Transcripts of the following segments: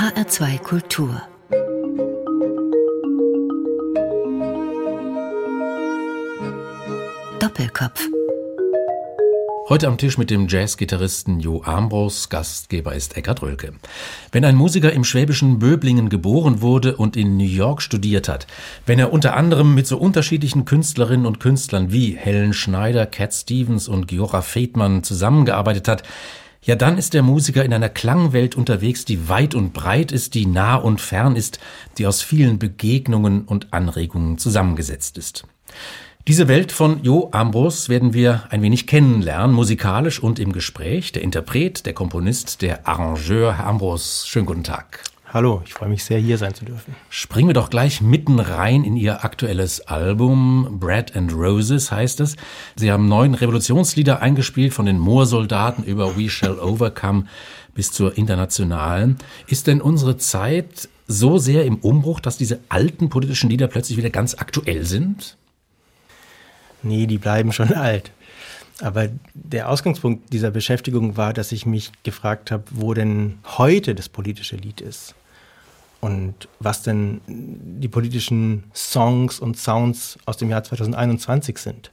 HR2 Kultur. Doppelkopf. Heute am Tisch mit dem Jazzgitarristen Jo Armbros, Gastgeber ist Eckhard Rölke. Wenn ein Musiker im schwäbischen Böblingen geboren wurde und in New York studiert hat, wenn er unter anderem mit so unterschiedlichen Künstlerinnen und Künstlern wie Helen Schneider, Cat Stevens und Giora Fedmann zusammengearbeitet hat, ja dann ist der Musiker in einer Klangwelt unterwegs, die weit und breit ist, die nah und fern ist, die aus vielen Begegnungen und Anregungen zusammengesetzt ist. Diese Welt von Jo Ambros werden wir ein wenig kennenlernen, musikalisch und im Gespräch. Der Interpret, der Komponist, der Arrangeur, Herr Ambros, schönen guten Tag. Hallo, ich freue mich sehr, hier sein zu dürfen. Springen wir doch gleich mitten rein in Ihr aktuelles Album. Bread and Roses heißt es. Sie haben neun Revolutionslieder eingespielt, von den Moorsoldaten über We Shall Overcome bis zur internationalen. Ist denn unsere Zeit so sehr im Umbruch, dass diese alten politischen Lieder plötzlich wieder ganz aktuell sind? Nee, die bleiben schon alt. Aber der Ausgangspunkt dieser Beschäftigung war, dass ich mich gefragt habe, wo denn heute das politische Lied ist. Und was denn die politischen Songs und Sounds aus dem Jahr 2021 sind.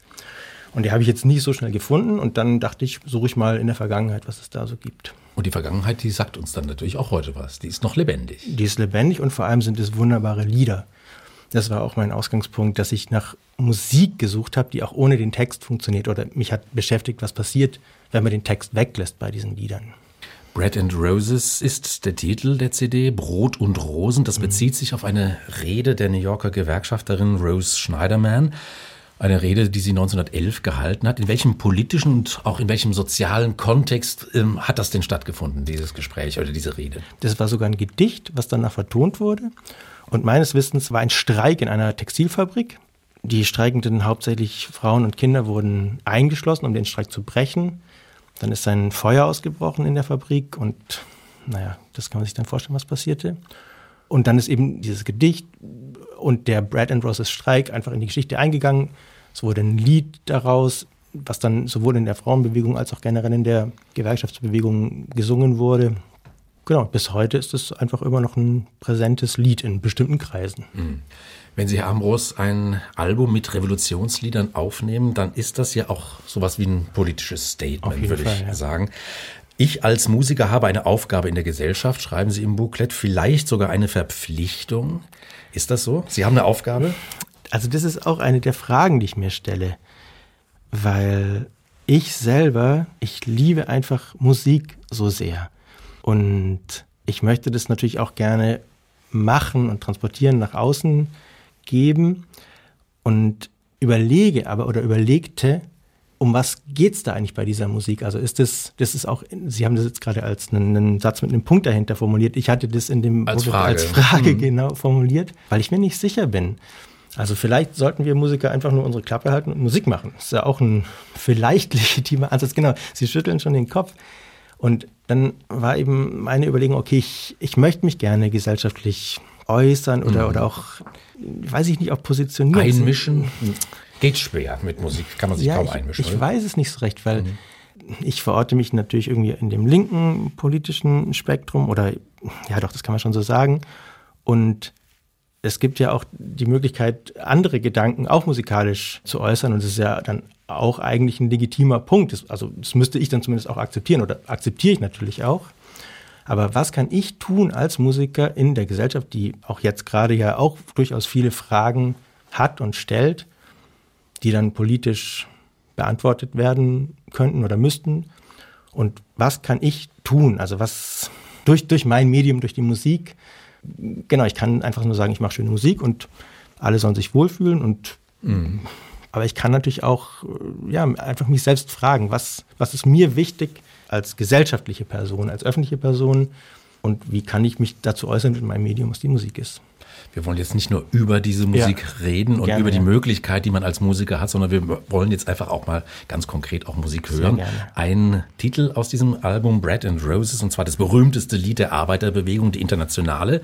Und die habe ich jetzt nicht so schnell gefunden. Und dann dachte ich, suche ich mal in der Vergangenheit, was es da so gibt. Und die Vergangenheit, die sagt uns dann natürlich auch heute was. Die ist noch lebendig. Die ist lebendig und vor allem sind es wunderbare Lieder. Das war auch mein Ausgangspunkt, dass ich nach Musik gesucht habe, die auch ohne den Text funktioniert oder mich hat beschäftigt, was passiert, wenn man den Text weglässt bei diesen Liedern. Bread and Roses ist der Titel der CD, Brot und Rosen. Das bezieht sich auf eine Rede der New Yorker Gewerkschafterin Rose Schneiderman. Eine Rede, die sie 1911 gehalten hat. In welchem politischen und auch in welchem sozialen Kontext ähm, hat das denn stattgefunden, dieses Gespräch oder diese Rede? Das war sogar ein Gedicht, was danach vertont wurde. Und meines Wissens war ein Streik in einer Textilfabrik. Die Streikenden, hauptsächlich Frauen und Kinder, wurden eingeschlossen, um den Streik zu brechen. Dann ist ein Feuer ausgebrochen in der Fabrik und naja, das kann man sich dann vorstellen, was passierte. Und dann ist eben dieses Gedicht und der Brad and Roses Streik einfach in die Geschichte eingegangen. Es wurde ein Lied daraus, was dann sowohl in der Frauenbewegung als auch generell in der Gewerkschaftsbewegung gesungen wurde genau, bis heute ist es einfach immer noch ein präsentes Lied in bestimmten Kreisen. Mhm. Wenn Sie, Herr Ambros, ein Album mit Revolutionsliedern aufnehmen, dann ist das ja auch sowas wie ein politisches Statement, würde Fall, ich ja. sagen. Ich als Musiker habe eine Aufgabe in der Gesellschaft, schreiben Sie im Booklet, vielleicht sogar eine Verpflichtung. Ist das so? Sie haben eine Aufgabe? Also das ist auch eine der Fragen, die ich mir stelle, weil ich selber, ich liebe einfach Musik so sehr. Und ich möchte das natürlich auch gerne machen und transportieren, nach außen geben und überlege aber oder überlegte, um was geht es da eigentlich bei dieser Musik? Also ist das, das ist auch, Sie haben das jetzt gerade als einen, einen, Satz mit einem Punkt dahinter formuliert. Ich hatte das in dem als Frage, als Frage mhm. genau formuliert, weil ich mir nicht sicher bin. Also vielleicht sollten wir Musiker einfach nur unsere Klappe halten und Musik machen. Das ist ja auch ein vielleicht legitimer Ansatz. Genau, Sie schütteln schon den Kopf. Und dann war eben meine Überlegung, okay, ich, ich möchte mich gerne gesellschaftlich äußern oder, mhm. oder auch, weiß ich nicht, auch positionieren. Einmischen geht schwer mit Musik, kann man sich ja, kaum ich, einmischen. Ich oder? weiß es nicht so recht, weil mhm. ich verorte mich natürlich irgendwie in dem linken politischen Spektrum oder ja doch, das kann man schon so sagen. Und es gibt ja auch die Möglichkeit, andere Gedanken auch musikalisch zu äußern. Und es ist ja dann auch eigentlich ein legitimer Punkt. Also das müsste ich dann zumindest auch akzeptieren oder akzeptiere ich natürlich auch. Aber was kann ich tun als Musiker in der Gesellschaft, die auch jetzt gerade ja auch durchaus viele Fragen hat und stellt, die dann politisch beantwortet werden könnten oder müssten? Und was kann ich tun? Also was durch, durch mein Medium, durch die Musik? Genau, ich kann einfach nur sagen, ich mache schöne Musik und alle sollen sich wohlfühlen und mhm. Aber ich kann natürlich auch äh, ja, einfach mich selbst fragen, was, was ist mir wichtig als gesellschaftliche Person, als öffentliche Person und wie kann ich mich dazu äußern mit meinem Medium, was die Musik ist. Wir wollen jetzt nicht nur über diese Musik ja, reden und gerne, über die ja. Möglichkeit, die man als Musiker hat, sondern wir wollen jetzt einfach auch mal ganz konkret auch Musik hören. Ein Titel aus diesem Album Bread and Roses und zwar das berühmteste Lied der Arbeiterbewegung, die Internationale.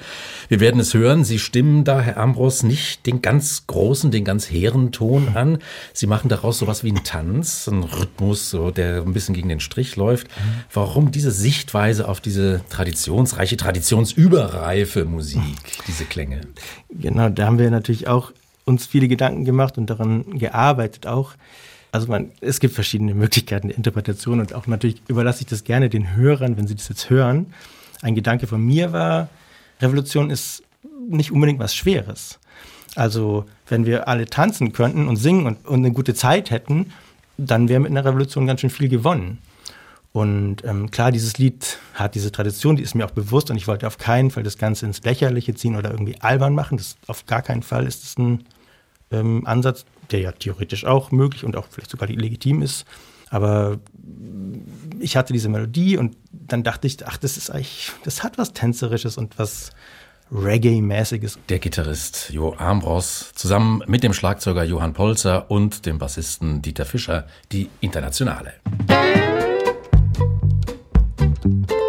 Wir werden es hören. Sie stimmen da, Herr Ambros, nicht den ganz großen, den ganz hehren Ton an. Sie machen daraus sowas wie einen Tanz, einen Rhythmus, so, der ein bisschen gegen den Strich läuft. Warum diese Sichtweise auf diese traditionsreiche, traditionsüberreife Musik, diese Klänge? Genau, da haben wir natürlich auch uns viele Gedanken gemacht und daran gearbeitet auch. Also man, es gibt verschiedene Möglichkeiten der Interpretation und auch natürlich überlasse ich das gerne den Hörern, wenn sie das jetzt hören. Ein Gedanke von mir war, Revolution ist nicht unbedingt was Schweres. Also wenn wir alle tanzen könnten und singen und, und eine gute Zeit hätten, dann wäre mit einer Revolution ganz schön viel gewonnen. Und ähm, klar, dieses Lied hat diese Tradition, die ist mir auch bewusst und ich wollte auf keinen Fall das Ganze ins Lächerliche ziehen oder irgendwie albern machen. Das auf gar keinen Fall ist es ein ähm, Ansatz, der ja theoretisch auch möglich und auch vielleicht sogar legitim ist. Aber ich hatte diese Melodie und dann dachte ich, ach, das ist eigentlich, das hat was Tänzerisches und was Reggae-mäßiges. Der Gitarrist Jo Armbros zusammen mit dem Schlagzeuger Johann Polzer und dem Bassisten Dieter Fischer, die Internationale. Thank you.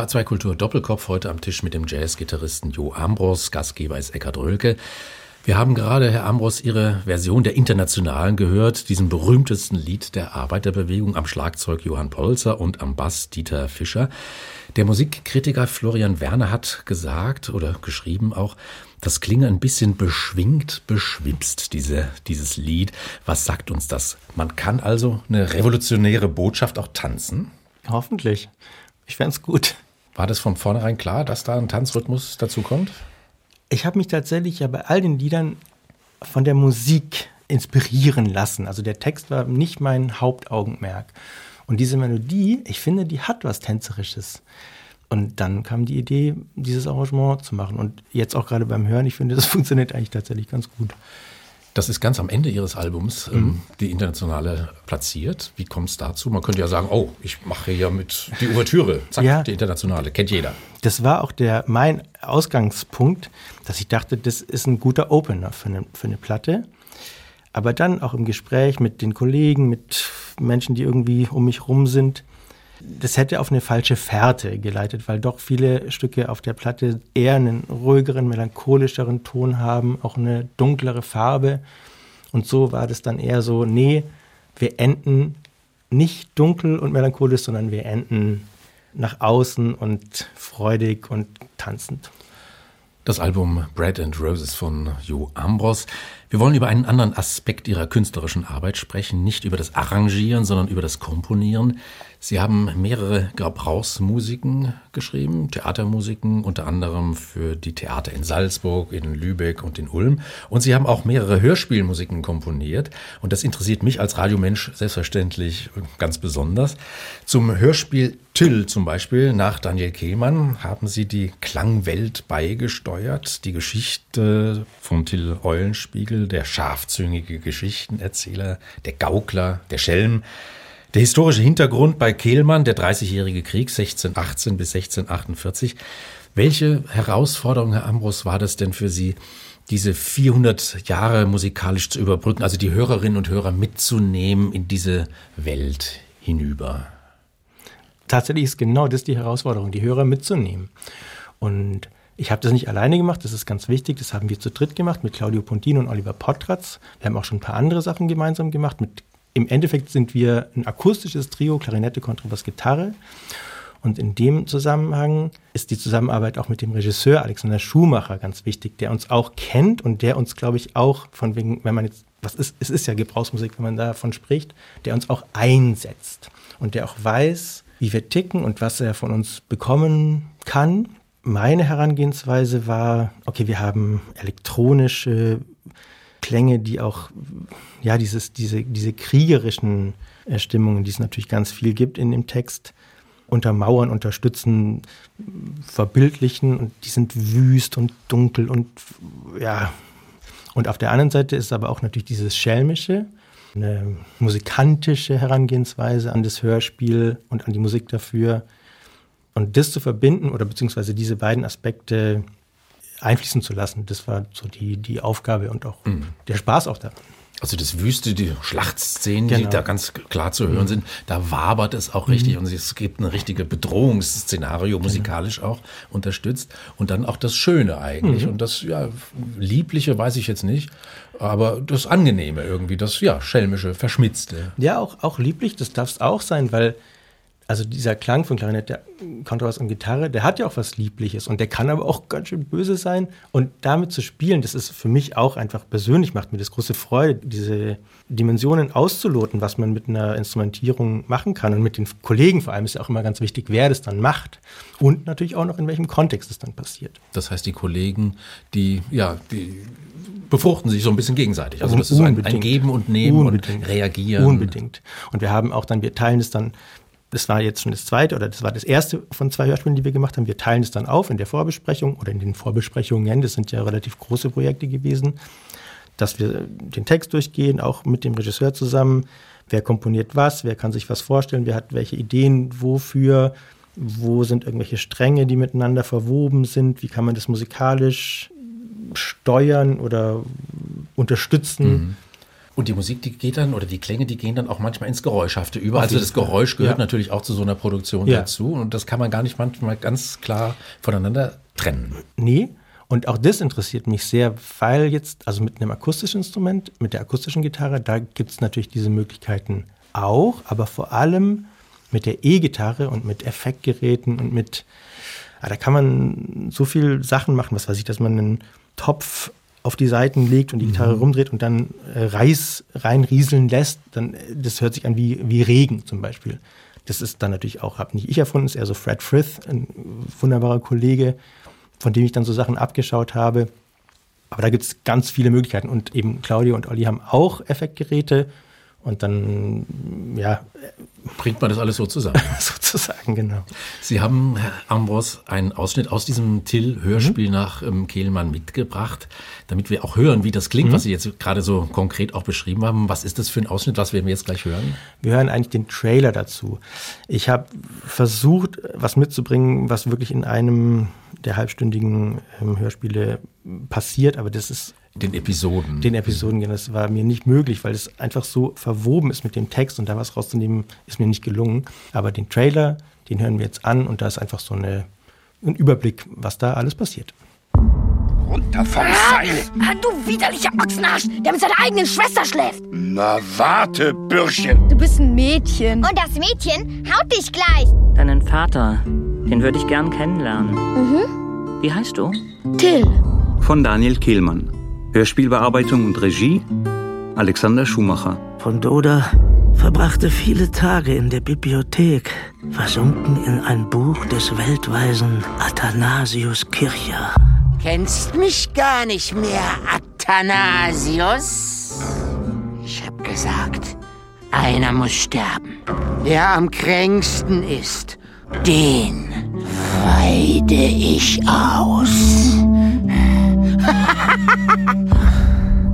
H2 Kultur Doppelkopf heute am Tisch mit dem Jazzgitarristen Jo Ambros. Gastgeber ist Eckhard Rölke. Wir haben gerade, Herr Ambros, Ihre Version der Internationalen gehört, diesem berühmtesten Lied der Arbeiterbewegung am Schlagzeug Johann Polzer und am Bass Dieter Fischer. Der Musikkritiker Florian Werner hat gesagt oder geschrieben auch, das klinge ein bisschen beschwingt, beschwipst, diese, dieses Lied. Was sagt uns das? Man kann also eine revolutionäre Botschaft auch tanzen? Hoffentlich. Ich fände es gut. War das von vornherein klar, dass da ein Tanzrhythmus dazu kommt? Ich habe mich tatsächlich ja bei all den Liedern von der Musik inspirieren lassen. Also der Text war nicht mein Hauptaugenmerk. Und diese Melodie, ich finde, die hat was Tänzerisches. Und dann kam die Idee, dieses Arrangement zu machen. Und jetzt auch gerade beim Hören, ich finde, das funktioniert eigentlich tatsächlich ganz gut. Das ist ganz am Ende Ihres Albums, ähm, mhm. die internationale platziert. Wie kommt es dazu? Man könnte ja sagen, oh, ich mache hier mit die Ouvertüre, zack, ja, die internationale, kennt jeder. Das war auch der, mein Ausgangspunkt, dass ich dachte, das ist ein guter Opener für eine, für eine Platte. Aber dann auch im Gespräch mit den Kollegen, mit Menschen, die irgendwie um mich rum sind, das hätte auf eine falsche Fährte geleitet, weil doch viele Stücke auf der Platte eher einen ruhigeren, melancholischeren Ton haben, auch eine dunklere Farbe. Und so war das dann eher so, nee, wir enden nicht dunkel und melancholisch, sondern wir enden nach außen und freudig und tanzend. Das Album Bread and Roses von Jo Ambros. Wir wollen über einen anderen Aspekt Ihrer künstlerischen Arbeit sprechen, nicht über das Arrangieren, sondern über das Komponieren. Sie haben mehrere Gebrauchsmusiken geschrieben, Theatermusiken, unter anderem für die Theater in Salzburg, in Lübeck und in Ulm. Und Sie haben auch mehrere Hörspielmusiken komponiert. Und das interessiert mich als Radiomensch selbstverständlich ganz besonders. Zum Hörspiel Till zum Beispiel nach Daniel Kehlmann haben Sie die Klangwelt beigesteuert, die Geschichte von Till Eulenspiegel, der scharfzüngige Geschichtenerzähler, der Gaukler, der Schelm. Der historische Hintergrund bei Kehlmann, der Dreißigjährige Krieg 1618 bis 1648. Welche Herausforderung, Herr Ambros, war das denn für Sie, diese 400 Jahre musikalisch zu überbrücken, also die Hörerinnen und Hörer mitzunehmen in diese Welt hinüber? Tatsächlich ist genau das die Herausforderung, die Hörer mitzunehmen. Und ich habe das nicht alleine gemacht, das ist ganz wichtig. Das haben wir zu dritt gemacht mit Claudio Pontino und Oliver Potratz. Wir haben auch schon ein paar andere Sachen gemeinsam gemacht mit im Endeffekt sind wir ein akustisches Trio, Klarinette, Kontrabass, Gitarre. Und in dem Zusammenhang ist die Zusammenarbeit auch mit dem Regisseur Alexander Schumacher ganz wichtig, der uns auch kennt und der uns, glaube ich, auch von wegen, wenn man jetzt, was ist, es ist ja Gebrauchsmusik, wenn man davon spricht, der uns auch einsetzt und der auch weiß, wie wir ticken und was er von uns bekommen kann. Meine Herangehensweise war, okay, wir haben elektronische Klänge, die auch, ja, dieses, diese, diese kriegerischen äh, Stimmungen, die es natürlich ganz viel gibt in dem Text, untermauern, unterstützen, verbildlichen und die sind wüst und dunkel und ja. Und auf der anderen Seite ist aber auch natürlich dieses Schelmische, eine musikantische Herangehensweise an das Hörspiel und an die Musik dafür. Und das zu verbinden oder beziehungsweise diese beiden Aspekte einfließen zu lassen. Das war so die, die Aufgabe und auch mhm. der Spaß auch daran. Also das Wüste, die Schlachtszenen, genau. die da ganz klar zu hören mhm. sind, da wabert es auch richtig mhm. und es gibt ein richtige Bedrohungsszenario, genau. musikalisch genau. auch unterstützt. Und dann auch das Schöne eigentlich. Mhm. Und das, ja, Liebliche weiß ich jetzt nicht, aber das Angenehme irgendwie, das, ja, Schelmische, Verschmitzte. Ja, auch, auch lieblich, das darf es auch sein, weil also dieser Klang von Klarinette, Kontrabass und Gitarre, der hat ja auch was Liebliches und der kann aber auch ganz schön böse sein. Und damit zu spielen, das ist für mich auch einfach persönlich, macht mir das große Freude, diese Dimensionen auszuloten, was man mit einer Instrumentierung machen kann. Und mit den Kollegen vor allem ist ja auch immer ganz wichtig, wer das dann macht und natürlich auch noch in welchem Kontext es dann passiert. Das heißt, die Kollegen, die, ja, die befruchten sich so ein bisschen gegenseitig. Also das ist ein, ein, Geben und Nehmen Unbedingt. und Reagieren. Unbedingt. Und wir haben auch dann, wir teilen es dann das war jetzt schon das zweite oder das war das erste von zwei Hörspielen, die wir gemacht haben. Wir teilen es dann auf in der Vorbesprechung oder in den Vorbesprechungen. Das sind ja relativ große Projekte gewesen, dass wir den Text durchgehen, auch mit dem Regisseur zusammen. Wer komponiert was? Wer kann sich was vorstellen? Wer hat welche Ideen? Wofür? Wo sind irgendwelche Stränge, die miteinander verwoben sind? Wie kann man das musikalisch steuern oder unterstützen? Mhm. Und die Musik, die geht dann, oder die Klänge, die gehen dann auch manchmal ins Geräuschhafte über. Also das Geräusch gehört ja. natürlich auch zu so einer Produktion ja. dazu. Und das kann man gar nicht manchmal ganz klar voneinander trennen. Nee. Und auch das interessiert mich sehr, weil jetzt, also mit einem akustischen Instrument, mit der akustischen Gitarre, da gibt es natürlich diese Möglichkeiten auch, aber vor allem mit der E-Gitarre und mit Effektgeräten und mit, ja, da kann man so viel Sachen machen, was weiß ich, dass man einen Topf auf die Seiten legt und die Gitarre mhm. rumdreht und dann äh, Reis reinrieseln lässt, dann das hört sich an wie, wie Regen zum Beispiel. Das ist dann natürlich auch, habe nicht ich erfunden, ist eher so Fred Frith, ein wunderbarer Kollege, von dem ich dann so Sachen abgeschaut habe. Aber da gibt es ganz viele Möglichkeiten und eben Claudia und Olli haben auch Effektgeräte und dann, ja. Bringt man das alles so zusammen. Sozusagen, genau. Sie haben, Herr Ambros, einen Ausschnitt aus diesem Till-Hörspiel mhm. nach ähm, Kehlmann mitgebracht, damit wir auch hören, wie das klingt, mhm. was Sie jetzt gerade so konkret auch beschrieben haben. Was ist das für ein Ausschnitt, was werden wir jetzt gleich hören? Wir hören eigentlich den Trailer dazu. Ich habe versucht, was mitzubringen, was wirklich in einem der halbstündigen ähm, Hörspiele passiert, aber das ist den Episoden. Den Episoden, genau. Das war mir nicht möglich, weil es einfach so verwoben ist mit dem Text und da was rauszunehmen, ist mir nicht gelungen. Aber den Trailer, den hören wir jetzt an und da ist einfach so eine, ein Überblick, was da alles passiert. Runter vom Seil! Ah, du widerlicher Ochsenarsch, der mit seiner eigenen Schwester schläft! Na warte, Bürschchen! Du bist ein Mädchen. Und das Mädchen haut dich gleich! Deinen Vater, den würde ich gern kennenlernen. Mhm. Wie heißt du? Till. Von Daniel Kehlmann. Hörspielbearbeitung und Regie Alexander Schumacher. Von Doda verbrachte viele Tage in der Bibliothek, versunken in ein Buch des weltweisen Athanasius Kircher. Kennst mich gar nicht mehr, Athanasius? Ich hab gesagt, einer muss sterben. Der am kränksten ist, den weide ich aus.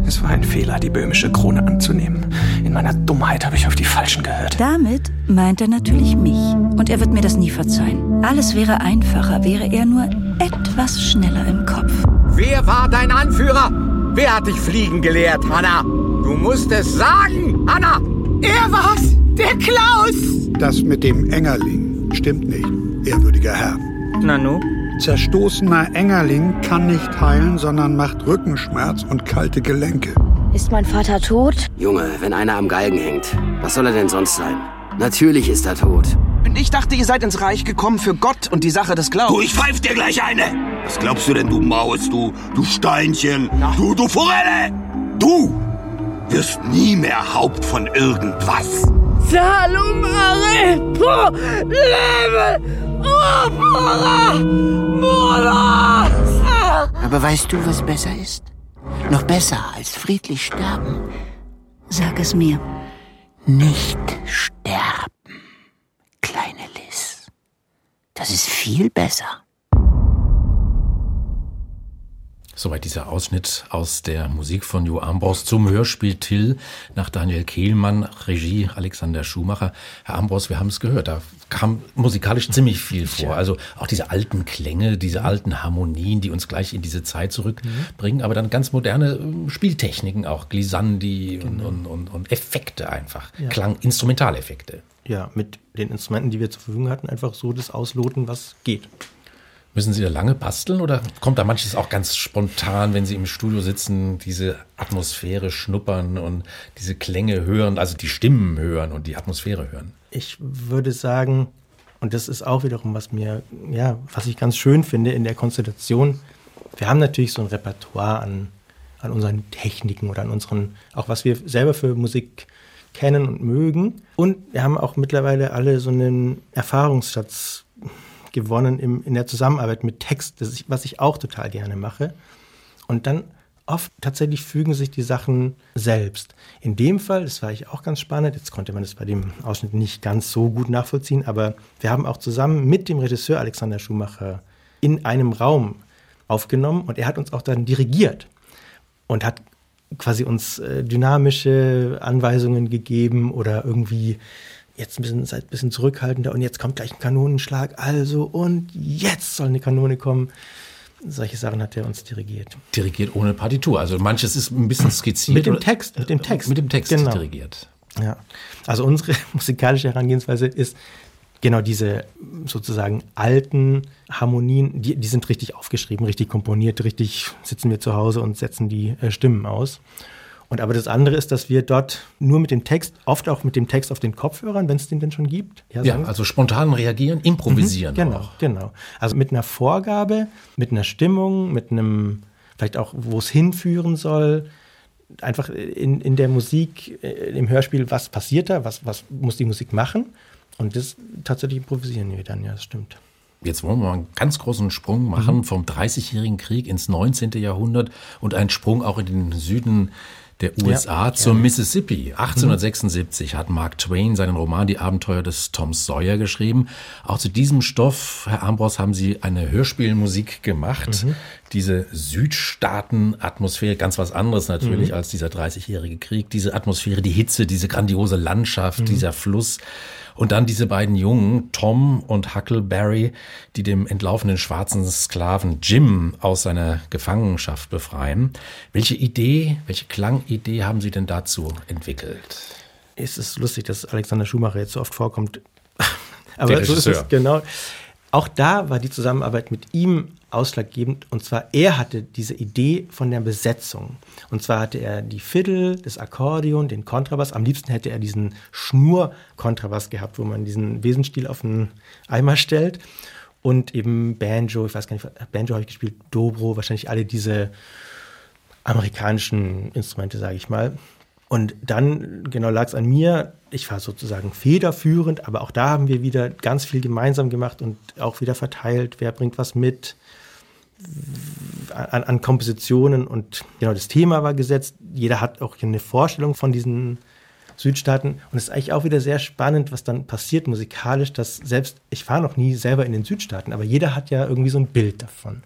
Es war ein Fehler, die böhmische Krone anzunehmen. In meiner Dummheit habe ich auf die Falschen gehört. Damit meint er natürlich mich. Und er wird mir das nie verzeihen. Alles wäre einfacher, wäre er nur etwas schneller im Kopf. Wer war dein Anführer? Wer hat dich fliegen gelehrt, Hanna? Du musst es sagen, Hanna! Er war's, der Klaus! Das mit dem Engerling stimmt nicht, ehrwürdiger Herr. Nanu? Zerstoßener Engerling kann nicht heilen, sondern macht Rückenschmerz und kalte Gelenke. Ist mein Vater tot? Junge, wenn einer am Galgen hängt, was soll er denn sonst sein? Natürlich ist er tot. Und ich dachte, ihr seid ins Reich gekommen für Gott und die Sache des Glaubens. Du, ich pfeif dir gleich eine! Was glaubst du denn, du Maus, du, du Steinchen, Na? du, du Forelle? Du wirst nie mehr Haupt von irgendwas. Arepo, lebe! Aber weißt du, was besser ist? Noch besser als friedlich sterben. Sag es mir. Nicht sterben, kleine Liz. Das ist viel besser. Soweit dieser Ausschnitt aus der Musik von Jo Ambros zum Hörspiel Till nach Daniel Kehlmann, Regie Alexander Schumacher. Herr Ambros, wir haben es gehört, da kam musikalisch ziemlich viel vor. Also auch diese alten Klänge, diese alten Harmonien, die uns gleich in diese Zeit zurückbringen, aber dann ganz moderne ähm, Spieltechniken auch, Glissandi genau. und, und, und, Effekte einfach, ja. Klang, Instrumentaleffekte. Ja, mit den Instrumenten, die wir zur Verfügung hatten, einfach so das ausloten, was geht. Müssen Sie da lange basteln oder kommt da manches auch ganz spontan, wenn Sie im Studio sitzen, diese Atmosphäre schnuppern und diese Klänge hören, also die Stimmen hören und die Atmosphäre hören? Ich würde sagen, und das ist auch wiederum, was mir, ja, was ich ganz schön finde in der Konstellation. Wir haben natürlich so ein Repertoire an, an unseren Techniken oder an unseren, auch was wir selber für Musik kennen und mögen. Und wir haben auch mittlerweile alle so einen Erfahrungsschatz gewonnen im, in der Zusammenarbeit mit Text, ich, was ich auch total gerne mache. Und dann oft tatsächlich fügen sich die Sachen selbst. In dem Fall, das war ich auch ganz spannend, jetzt konnte man das bei dem Ausschnitt nicht ganz so gut nachvollziehen, aber wir haben auch zusammen mit dem Regisseur Alexander Schumacher in einem Raum aufgenommen und er hat uns auch dann dirigiert und hat quasi uns äh, dynamische Anweisungen gegeben oder irgendwie jetzt ein bisschen, seid ein bisschen zurückhaltender und jetzt kommt gleich ein Kanonenschlag, also und jetzt soll eine Kanone kommen. solche Sachen hat er uns dirigiert. Dirigiert ohne Partitur. Also manches ist ein bisschen skizziert. Mit dem Text, mit dem Text. Mit dem Text genau. dirigiert. Ja. Also unsere musikalische Herangehensweise ist genau diese sozusagen alten Harmonien, die, die sind richtig aufgeschrieben, richtig komponiert, richtig sitzen wir zu Hause und setzen die äh, Stimmen aus. Und aber das andere ist, dass wir dort nur mit dem Text, oft auch mit dem Text auf den Kopfhörern, wenn es den denn schon gibt. Ja, ja also spontan reagieren, improvisieren. Mhm, genau, auch. genau. Also mit einer Vorgabe, mit einer Stimmung, mit einem, vielleicht auch, wo es hinführen soll. Einfach in, in der Musik, äh, im Hörspiel, was passiert da, was, was muss die Musik machen. Und das tatsächlich improvisieren wir dann, ja, das stimmt. Jetzt wollen wir mal einen ganz großen Sprung machen mhm. vom Dreißigjährigen Krieg ins 19. Jahrhundert und einen Sprung auch in den Süden der USA ja, ja. Mississippi. 1876 mhm. hat Mark Twain seinen Roman Die Abenteuer des Tom Sawyer geschrieben. Auch zu diesem Stoff, Herr Ambros, haben Sie eine Hörspielmusik gemacht. Mhm. Diese Südstaaten-Atmosphäre, ganz was anderes natürlich mhm. als dieser 30-jährige Krieg. Diese Atmosphäre, die Hitze, diese grandiose Landschaft, mhm. dieser Fluss. Und dann diese beiden Jungen, Tom und Huckleberry, die dem entlaufenen schwarzen Sklaven Jim aus seiner Gefangenschaft befreien. Welche Idee, welche Klangidee haben Sie denn dazu entwickelt? Es ist lustig, dass Alexander Schumacher jetzt so oft vorkommt. Aber so ist es genau. Auch da war die Zusammenarbeit mit ihm ausschlaggebend. Und zwar, er hatte diese Idee von der Besetzung. Und zwar hatte er die Fiddle, das Akkordeon, den Kontrabass. Am liebsten hätte er diesen Schnur-Kontrabass gehabt, wo man diesen Besenstiel auf einen Eimer stellt. Und eben Banjo, ich weiß gar nicht, Banjo habe ich gespielt, Dobro, wahrscheinlich alle diese amerikanischen Instrumente, sage ich mal. Und dann, genau, lag es an mir. Ich war sozusagen federführend, aber auch da haben wir wieder ganz viel gemeinsam gemacht und auch wieder verteilt, wer bringt was mit an, an Kompositionen. Und genau, das Thema war gesetzt. Jeder hat auch eine Vorstellung von diesen Südstaaten. Und es ist eigentlich auch wieder sehr spannend, was dann passiert musikalisch, dass selbst, ich war noch nie selber in den Südstaaten, aber jeder hat ja irgendwie so ein Bild davon.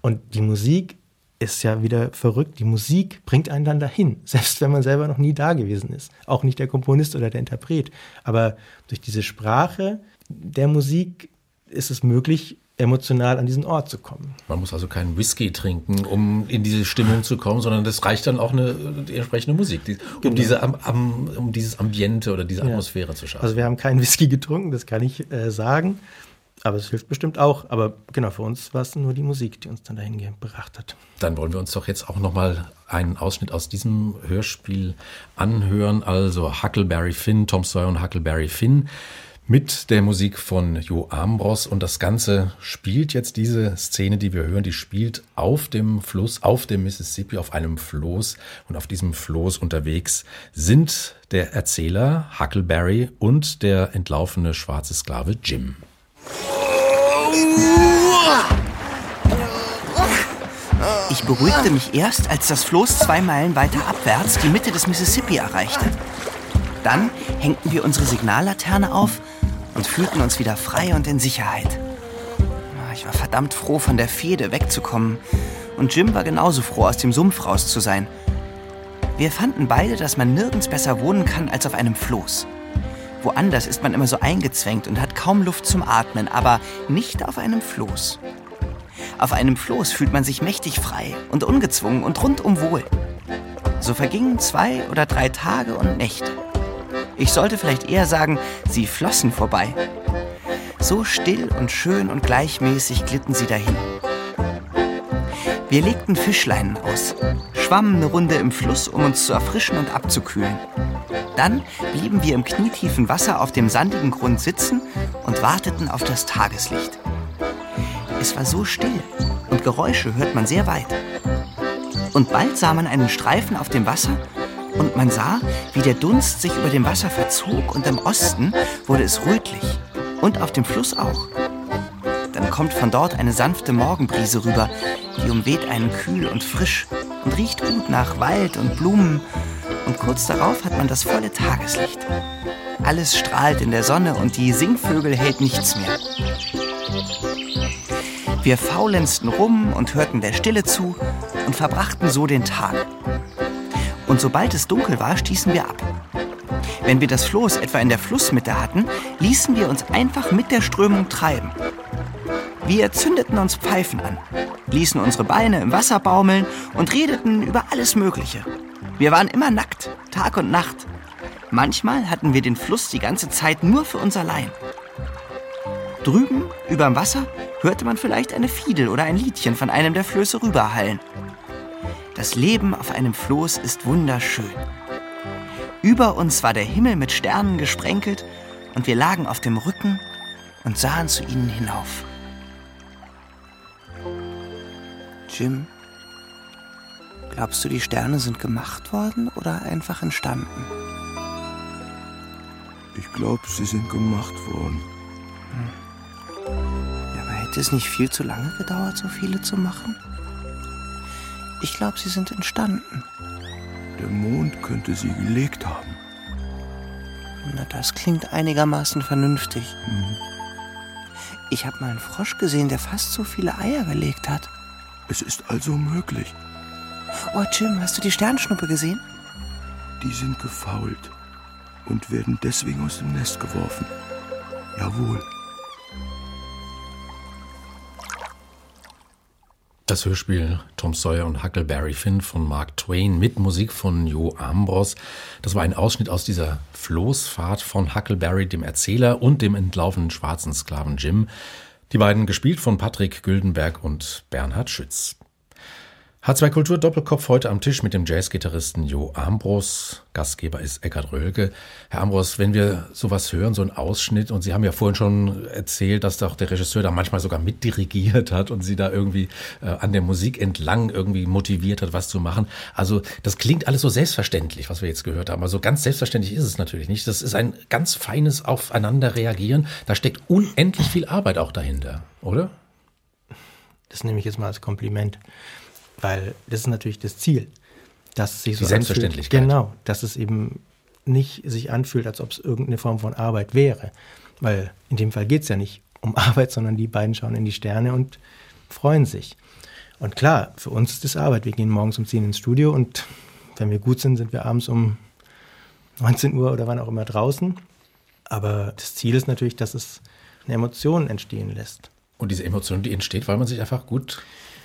Und die Musik ist ja wieder verrückt. Die Musik bringt einen dann dahin, selbst wenn man selber noch nie da gewesen ist. Auch nicht der Komponist oder der Interpret. Aber durch diese Sprache der Musik ist es möglich, emotional an diesen Ort zu kommen. Man muss also keinen Whisky trinken, um in diese Stimmung zu kommen, sondern das reicht dann auch eine die entsprechende Musik, die, um, genau. diese, um, um, dieses Ambiente oder diese Atmosphäre ja. zu schaffen. Also wir haben keinen Whisky getrunken, das kann ich äh, sagen. Aber es hilft bestimmt auch. Aber genau, für uns war es nur die Musik, die uns dann dahin gebracht hat. Dann wollen wir uns doch jetzt auch nochmal einen Ausschnitt aus diesem Hörspiel anhören. Also Huckleberry Finn, Tom Sawyer und Huckleberry Finn mit der Musik von Jo Ambros. Und das Ganze spielt jetzt diese Szene, die wir hören, die spielt auf dem Fluss, auf dem Mississippi, auf einem Floß. Und auf diesem Floß unterwegs sind der Erzähler Huckleberry und der entlaufene schwarze Sklave Jim. Ich beruhigte mich erst, als das Floß zwei Meilen weiter abwärts die Mitte des Mississippi erreichte. Dann hängten wir unsere Signallaterne auf und fühlten uns wieder frei und in Sicherheit. Ich war verdammt froh, von der Fehde wegzukommen. Und Jim war genauso froh, aus dem Sumpf raus zu sein. Wir fanden beide, dass man nirgends besser wohnen kann als auf einem Floß. Woanders ist man immer so eingezwängt und hat kaum Luft zum Atmen, aber nicht auf einem Floß. Auf einem Floß fühlt man sich mächtig frei und ungezwungen und rundum wohl. So vergingen zwei oder drei Tage und Nächte. Ich sollte vielleicht eher sagen, sie flossen vorbei. So still und schön und gleichmäßig glitten sie dahin. Wir legten Fischleinen aus, schwammen eine Runde im Fluss, um uns zu erfrischen und abzukühlen. Dann blieben wir im knietiefen Wasser auf dem sandigen Grund sitzen und warteten auf das Tageslicht. Es war so still und Geräusche hört man sehr weit. Und bald sah man einen Streifen auf dem Wasser und man sah, wie der Dunst sich über dem Wasser verzog und im Osten wurde es rötlich und auf dem Fluss auch. Dann kommt von dort eine sanfte Morgenbrise rüber, die umweht einen kühl und frisch und riecht gut nach Wald und Blumen und kurz darauf hat man das volle Tageslicht. Alles strahlt in der Sonne und die Singvögel hält nichts mehr. Wir faulenzten rum und hörten der Stille zu und verbrachten so den Tag. Und sobald es dunkel war, stießen wir ab. Wenn wir das Floß etwa in der Flussmitte hatten, ließen wir uns einfach mit der Strömung treiben. Wir zündeten uns Pfeifen an, ließen unsere Beine im Wasser baumeln und redeten über alles Mögliche. Wir waren immer nackt, Tag und Nacht. Manchmal hatten wir den Fluss die ganze Zeit nur für uns allein. Drüben, überm Wasser, hörte man vielleicht eine Fiedel oder ein Liedchen von einem der Flöße rüberhallen. Das Leben auf einem Floß ist wunderschön. Über uns war der Himmel mit Sternen gesprenkelt und wir lagen auf dem Rücken und sahen zu ihnen hinauf. Jim, glaubst du, die Sterne sind gemacht worden oder einfach entstanden? Ich glaube, sie sind gemacht worden. Ja, aber hätte es nicht viel zu lange gedauert, so viele zu machen? Ich glaube, sie sind entstanden. Der Mond könnte sie gelegt haben. Na, das klingt einigermaßen vernünftig. Mhm. Ich habe mal einen Frosch gesehen, der fast so viele Eier gelegt hat. Es ist also möglich. Oh, Jim, hast du die Sternschnuppe gesehen? Die sind gefault und werden deswegen aus dem Nest geworfen. Jawohl. Das Hörspiel Tom Sawyer und Huckleberry Finn von Mark Twain mit Musik von Jo Ambros. Das war ein Ausschnitt aus dieser Floßfahrt von Huckleberry, dem Erzähler, und dem entlaufenen schwarzen Sklaven Jim. Die beiden gespielt von Patrick Güldenberg und Bernhard Schütz. H2 Kultur Doppelkopf heute am Tisch mit dem Jazzgitarristen Jo Ambros. Gastgeber ist Eckhard Rölke. Herr Ambros, wenn wir sowas hören, so einen Ausschnitt, und Sie haben ja vorhin schon erzählt, dass doch der Regisseur da manchmal sogar mitdirigiert hat und Sie da irgendwie äh, an der Musik entlang irgendwie motiviert hat, was zu machen. Also das klingt alles so selbstverständlich, was wir jetzt gehört haben. Also ganz selbstverständlich ist es natürlich nicht. Das ist ein ganz feines Aufeinander reagieren. Da steckt unendlich viel Arbeit auch dahinter, oder? Das nehme ich jetzt mal als Kompliment. Weil das ist natürlich das Ziel, dass es sich so Die Selbstverständlichkeit. Anfühlt, genau, dass es eben nicht sich anfühlt, als ob es irgendeine Form von Arbeit wäre. Weil in dem Fall geht es ja nicht um Arbeit, sondern die beiden schauen in die Sterne und freuen sich. Und klar, für uns ist das Arbeit. Wir gehen morgens um 10 ins Studio und wenn wir gut sind, sind wir abends um 19 Uhr oder wann auch immer draußen. Aber das Ziel ist natürlich, dass es eine Emotion entstehen lässt. Und diese Emotion, die entsteht, weil man sich einfach gut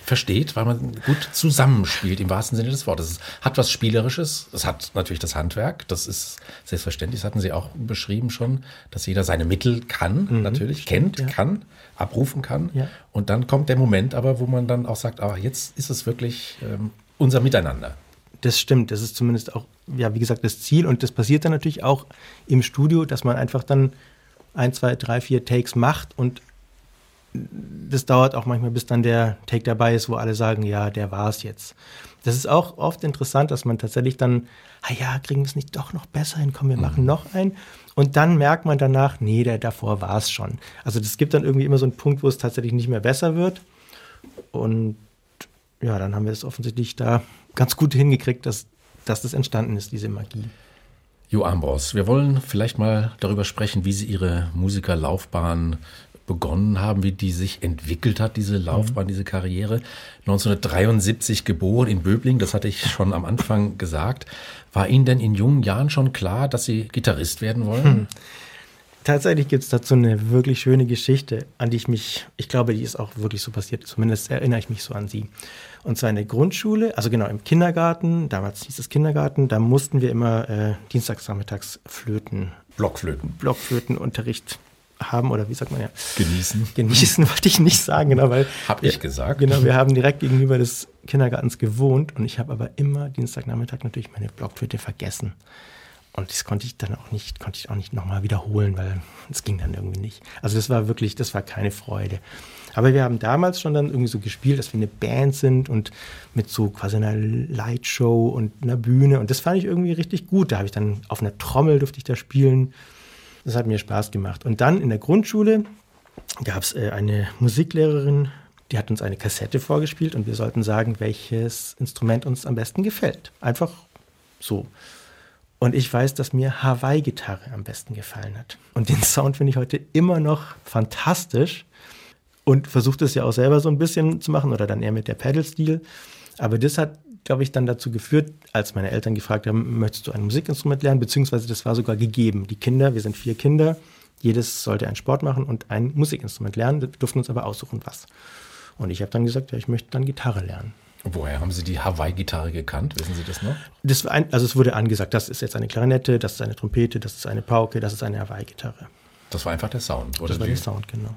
versteht, weil man gut zusammenspielt im wahrsten Sinne des Wortes. Es hat was Spielerisches, es hat natürlich das Handwerk, das ist selbstverständlich, das hatten Sie auch beschrieben schon, dass jeder seine Mittel kann, mhm, natürlich, stimmt, kennt, ja. kann, abrufen kann. Ja. Und dann kommt der Moment aber, wo man dann auch sagt, ah, jetzt ist es wirklich ähm, unser Miteinander. Das stimmt, das ist zumindest auch, ja, wie gesagt, das Ziel. Und das passiert dann natürlich auch im Studio, dass man einfach dann ein, zwei, drei, vier Takes macht und das dauert auch manchmal, bis dann der Take dabei ist, wo alle sagen, ja, der war es jetzt. Das ist auch oft interessant, dass man tatsächlich dann, ah ja, kriegen wir es nicht doch noch besser hin, komm, wir machen mhm. noch einen. Und dann merkt man danach, nee, der davor war es schon. Also das gibt dann irgendwie immer so einen Punkt, wo es tatsächlich nicht mehr besser wird. Und ja, dann haben wir es offensichtlich da ganz gut hingekriegt, dass, dass das entstanden ist, diese Magie. Jo Ambros, wir wollen vielleicht mal darüber sprechen, wie Sie Ihre Musikerlaufbahn begonnen haben, wie die sich entwickelt hat, diese Laufbahn, mhm. diese Karriere. 1973 geboren in Böbling, das hatte ich schon am Anfang gesagt. War Ihnen denn in jungen Jahren schon klar, dass Sie Gitarrist werden wollen? Hm. Tatsächlich gibt es dazu eine wirklich schöne Geschichte, an die ich mich, ich glaube, die ist auch wirklich so passiert, zumindest erinnere ich mich so an sie. Und zwar in der Grundschule, also genau im Kindergarten, damals hieß es Kindergarten, da mussten wir immer äh, dienstags nachmittags Flöten. Blockflöten. Blockflötenunterricht haben oder wie sagt man ja? Genießen. Genießen wollte ich nicht sagen, genau, weil. Hab ich gesagt. Genau, wir haben direkt gegenüber des Kindergartens gewohnt und ich habe aber immer Dienstagnachmittag natürlich meine Blocktüte vergessen. Und das konnte ich dann auch nicht, konnte ich auch nicht nochmal wiederholen, weil es ging dann irgendwie nicht. Also das war wirklich, das war keine Freude. Aber wir haben damals schon dann irgendwie so gespielt, dass wir eine Band sind und mit so quasi einer Lightshow und einer Bühne. Und das fand ich irgendwie richtig gut. Da habe ich dann auf einer Trommel durfte ich da spielen. Das hat mir Spaß gemacht. Und dann in der Grundschule gab es äh, eine Musiklehrerin, die hat uns eine Kassette vorgespielt und wir sollten sagen, welches Instrument uns am besten gefällt. Einfach so. Und ich weiß, dass mir Hawaii-Gitarre am besten gefallen hat. Und den Sound finde ich heute immer noch fantastisch und versuche das ja auch selber so ein bisschen zu machen oder dann eher mit der Pedal-Stil. Aber das hat glaube ich, dann dazu geführt, als meine Eltern gefragt haben, möchtest du ein Musikinstrument lernen, beziehungsweise das war sogar gegeben. Die Kinder, wir sind vier Kinder, jedes sollte einen Sport machen und ein Musikinstrument lernen, wir durften uns aber aussuchen, was. Und ich habe dann gesagt, ja, ich möchte dann Gitarre lernen. Woher haben Sie die Hawaii-Gitarre gekannt? Wissen Sie das noch? Das ein, also es wurde angesagt, das ist jetzt eine Klarinette, das ist eine Trompete, das ist eine Pauke, das ist eine Hawaii-Gitarre. Das war einfach der Sound, oder? Das war der Sound, genau.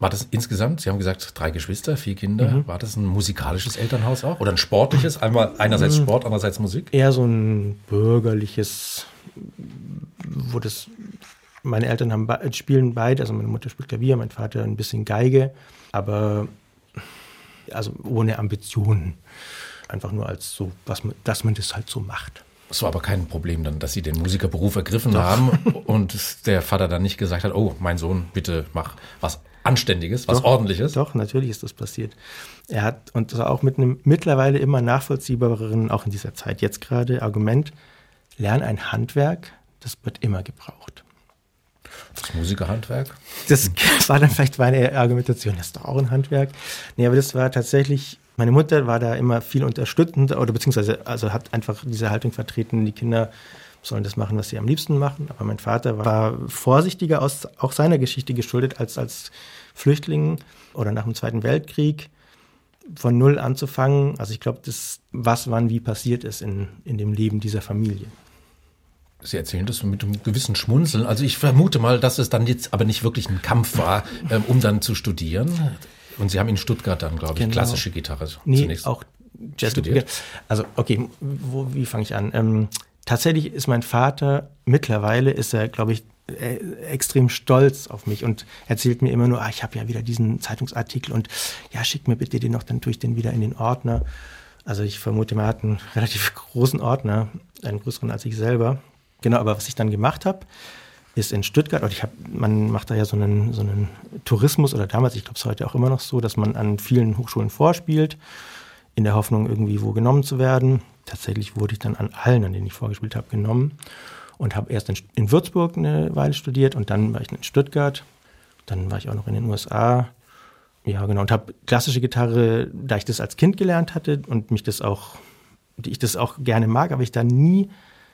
War das insgesamt, Sie haben gesagt, drei Geschwister, vier Kinder, mhm. war das ein musikalisches Elternhaus auch? Oder ein sportliches? Einmal einerseits mhm. Sport, andererseits Musik? Eher so ein bürgerliches, wo das, meine Eltern haben, spielen beide, also meine Mutter spielt Klavier, mein Vater ein bisschen Geige, aber also ohne Ambitionen. Einfach nur als so, was man, dass man das halt so macht. Es war aber kein Problem dann, dass Sie den Musikerberuf ergriffen Doch. haben und der Vater dann nicht gesagt hat, oh, mein Sohn, bitte mach was Anständiges, was doch, Ordentliches. Doch, natürlich ist das passiert. Er hat, und das auch mit einem mittlerweile immer nachvollziehbareren, auch in dieser Zeit jetzt gerade, Argument, lern ein Handwerk, das wird immer gebraucht. Das Musikerhandwerk? Das war dann vielleicht meine Argumentation, das ist doch auch ein Handwerk. Nee, aber das war tatsächlich, meine Mutter war da immer viel unterstützend oder beziehungsweise also hat einfach diese Haltung vertreten, die Kinder sollen das machen, was sie am liebsten machen. Aber mein Vater war vorsichtiger aus auch seiner Geschichte geschuldet als als Flüchtling oder nach dem Zweiten Weltkrieg von Null anzufangen. Also ich glaube, das, was wann wie passiert ist in, in dem Leben dieser Familie. Sie erzählen das mit einem gewissen Schmunzeln. Also ich vermute mal, dass es dann jetzt aber nicht wirklich ein Kampf war, ähm, um dann zu studieren. Und Sie haben in Stuttgart dann, glaube ich, genau. klassische Gitarre nee, zunächst auch Jazz studiert. Also okay, wo, wie fange ich an? Ähm, tatsächlich ist mein Vater mittlerweile ist er, glaube ich, äh, extrem stolz auf mich und erzählt mir immer nur, ah, ich habe ja wieder diesen Zeitungsartikel und ja, schick mir bitte den noch, dann tue ich den wieder in den Ordner. Also ich vermute, man hat einen relativ großen Ordner, einen größeren als ich selber. Genau, aber was ich dann gemacht habe, ist in Stuttgart, und ich habe, man macht da ja so einen, so einen Tourismus, oder damals, ich glaube es heute auch immer noch so, dass man an vielen Hochschulen vorspielt, in der Hoffnung, irgendwie wo genommen zu werden. Tatsächlich wurde ich dann an allen, an denen ich vorgespielt habe, genommen und habe erst in, in Würzburg eine Weile studiert und dann war ich in Stuttgart. Dann war ich auch noch in den USA. Ja, genau. Und habe klassische Gitarre, da ich das als Kind gelernt hatte und mich das auch, ich das auch gerne mag, aber ich da nie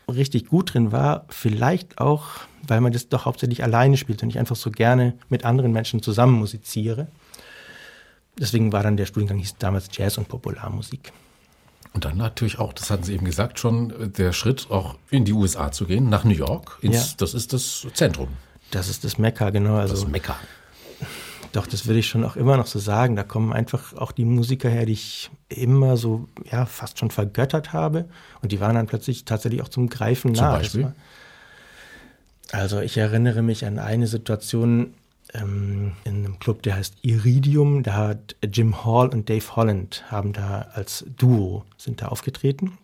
richtig gut drin war, vielleicht auch, weil man das doch hauptsächlich alleine spielt und ich einfach so gerne mit anderen Menschen zusammen musiziere. Deswegen war dann der Studiengang hieß damals Jazz und Popularmusik. Und dann natürlich auch, das hatten Sie eben gesagt schon, der Schritt auch in die USA zu gehen, nach New York. Ins, ja. Das ist das Zentrum. Das ist das Mekka, genau. Also, das Mekka. Doch, das würde ich schon auch immer noch so sagen. Da kommen einfach auch die Musiker her, die ich immer so, ja, fast schon vergöttert habe. Und die waren dann plötzlich tatsächlich auch zum Greifen zum nah. Beispiel? Also ich erinnere mich an eine Situation ähm, in einem Club, der heißt Iridium. Da hat Jim Hall und Dave Holland haben da als Duo sind da aufgetreten.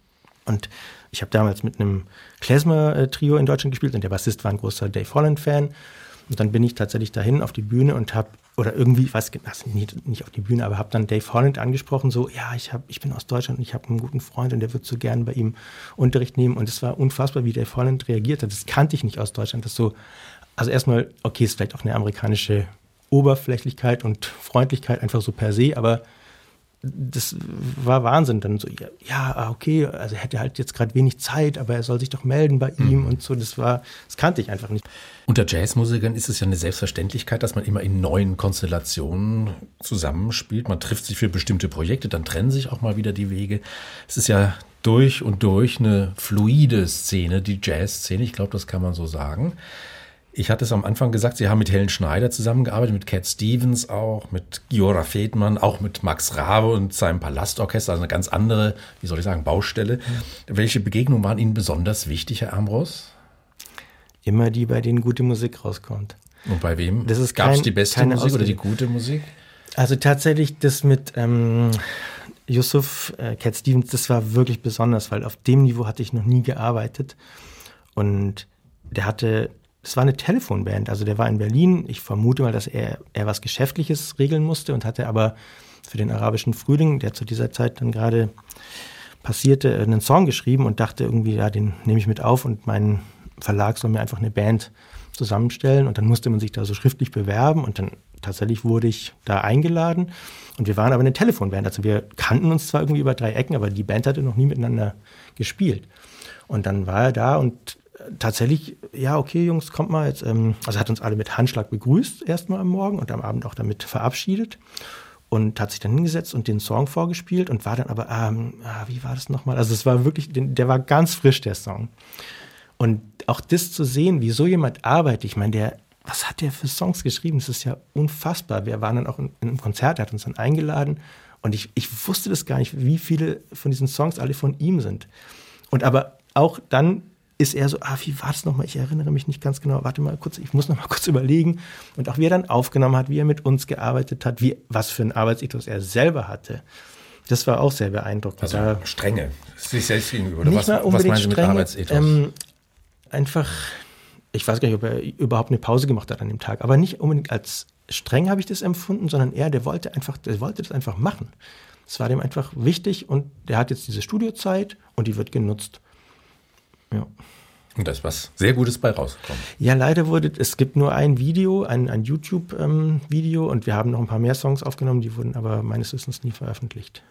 Und ich habe damals mit einem Klezmer-Trio in Deutschland gespielt und der Bassist war ein großer Dave Holland-Fan. Und dann bin ich tatsächlich dahin auf die Bühne und habe oder irgendwie, ich weiß also nicht, nicht auf die Bühne, aber habe dann Dave Holland angesprochen, so, ja, ich, hab, ich bin aus Deutschland und ich habe einen guten Freund und der wird so gern bei ihm Unterricht nehmen. Und es war unfassbar, wie Dave Holland reagiert hat. Das kannte ich nicht aus Deutschland. Das so, also erstmal, okay, ist vielleicht auch eine amerikanische Oberflächlichkeit und Freundlichkeit einfach so per se, aber das war Wahnsinn. Dann so, ja, ja ah, okay, also er hätte halt jetzt gerade wenig Zeit, aber er soll sich doch melden bei ihm mhm. und so. Das war, das kannte ich einfach nicht. Unter Jazzmusikern ist es ja eine Selbstverständlichkeit, dass man immer in neuen Konstellationen zusammenspielt. Man trifft sich für bestimmte Projekte, dann trennen sich auch mal wieder die Wege. Es ist ja durch und durch eine fluide Szene, die Jazzszene. Ich glaube, das kann man so sagen. Ich hatte es am Anfang gesagt, Sie haben mit Helen Schneider zusammengearbeitet, mit Cat Stevens auch, mit Giora Fedmann, auch mit Max Rabe und seinem Palastorchester, also eine ganz andere, wie soll ich sagen, Baustelle. Mhm. Welche Begegnungen waren Ihnen besonders wichtig, Herr Ambros? Immer die, bei denen gute Musik rauskommt. Und bei wem? Gab es die beste Musik Ausrede. oder die gute Musik? Also tatsächlich das mit ähm, Yusuf, äh, Cat Stevens, das war wirklich besonders, weil auf dem Niveau hatte ich noch nie gearbeitet. Und der hatte es war eine Telefonband, also der war in Berlin. Ich vermute mal, dass er, er was Geschäftliches regeln musste und hatte aber für den arabischen Frühling, der zu dieser Zeit dann gerade passierte, einen Song geschrieben und dachte irgendwie, ja, den nehme ich mit auf und mein Verlag soll mir einfach eine Band zusammenstellen und dann musste man sich da so schriftlich bewerben und dann tatsächlich wurde ich da eingeladen und wir waren aber eine Telefonband, also wir kannten uns zwar irgendwie über drei Ecken, aber die Band hatte noch nie miteinander gespielt. Und dann war er da und tatsächlich, ja, okay, Jungs, kommt mal jetzt. Ähm, also hat uns alle mit Handschlag begrüßt, erstmal am Morgen und am Abend auch damit verabschiedet. und hat sich dann hingesetzt und den Song vorgespielt und war dann aber, ähm, ah, wie war das nochmal? Also es war wirklich, der war ganz frisch, der Song. Und auch das zu sehen, wie so jemand arbeitet, ich meine, der, was hat der für Songs geschrieben? Das ist ja unfassbar. Wir waren dann auch in, in einem Konzert, er hat uns dann eingeladen und ich, ich wusste das gar nicht, wie viele von diesen Songs alle von ihm sind. Und aber auch dann ist er so, ah, wie war das nochmal? Ich erinnere mich nicht ganz genau. Warte mal kurz, ich muss noch mal kurz überlegen. Und auch wie er dann aufgenommen hat, wie er mit uns gearbeitet hat, wie, was für ein Arbeitsethos er selber hatte. Das war auch sehr beeindruckend. Also da, strenge, sich selbst gegenüber. Oder nicht was, mal was unbedingt mit strenge, Arbeitsethos? ähm, einfach, ich weiß gar nicht, ob er überhaupt eine Pause gemacht hat an dem Tag, aber nicht unbedingt als streng habe ich das empfunden, sondern er, der wollte einfach, der wollte das einfach machen. Es war dem einfach wichtig und der hat jetzt diese Studiozeit und die wird genutzt. Ja. Und da ist was sehr Gutes bei rausgekommen. Ja, leider wurde, es gibt nur ein Video, ein, ein YouTube-Video ähm, und wir haben noch ein paar mehr Songs aufgenommen, die wurden aber meines Wissens nie veröffentlicht.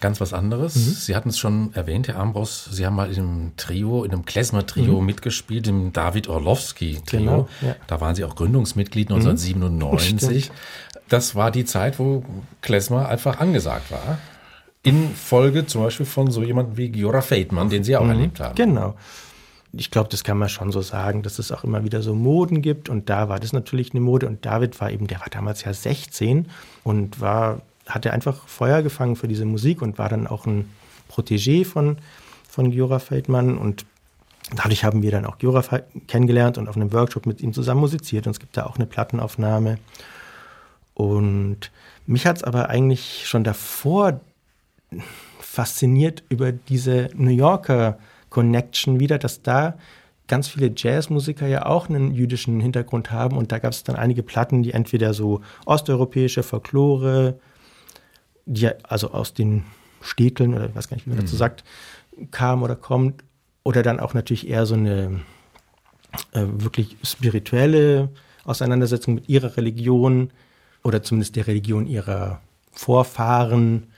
Ganz was anderes. Mhm. Sie hatten es schon erwähnt, Herr Ambros, Sie haben mal in einem Trio, in einem Klezmer-Trio mhm. mitgespielt, im David Orlowski-Trio. Genau, ja. Da waren Sie auch Gründungsmitglied 1997. Mhm. Das war die Zeit, wo Klezmer einfach angesagt war. In Folge zum Beispiel von so jemandem wie Giora Feitmann, den Sie auch mhm. erlebt haben. Genau. Ich glaube, das kann man schon so sagen, dass es auch immer wieder so Moden gibt. Und da war das natürlich eine Mode. Und David war eben, der war damals ja 16 und war hat er einfach Feuer gefangen für diese Musik und war dann auch ein Protégé von, von Giora Feldmann. Und dadurch haben wir dann auch Giora kennengelernt und auf einem Workshop mit ihm zusammen musiziert. Und es gibt da auch eine Plattenaufnahme. Und mich hat es aber eigentlich schon davor fasziniert über diese New Yorker Connection wieder, dass da ganz viele Jazzmusiker ja auch einen jüdischen Hintergrund haben und da gab es dann einige Platten, die entweder so osteuropäische Folklore, die also aus den Städteln oder ich weiß gar nicht, wie man mhm. dazu sagt, kam oder kommt. Oder dann auch natürlich eher so eine äh, wirklich spirituelle Auseinandersetzung mit ihrer Religion oder zumindest der Religion ihrer Vorfahren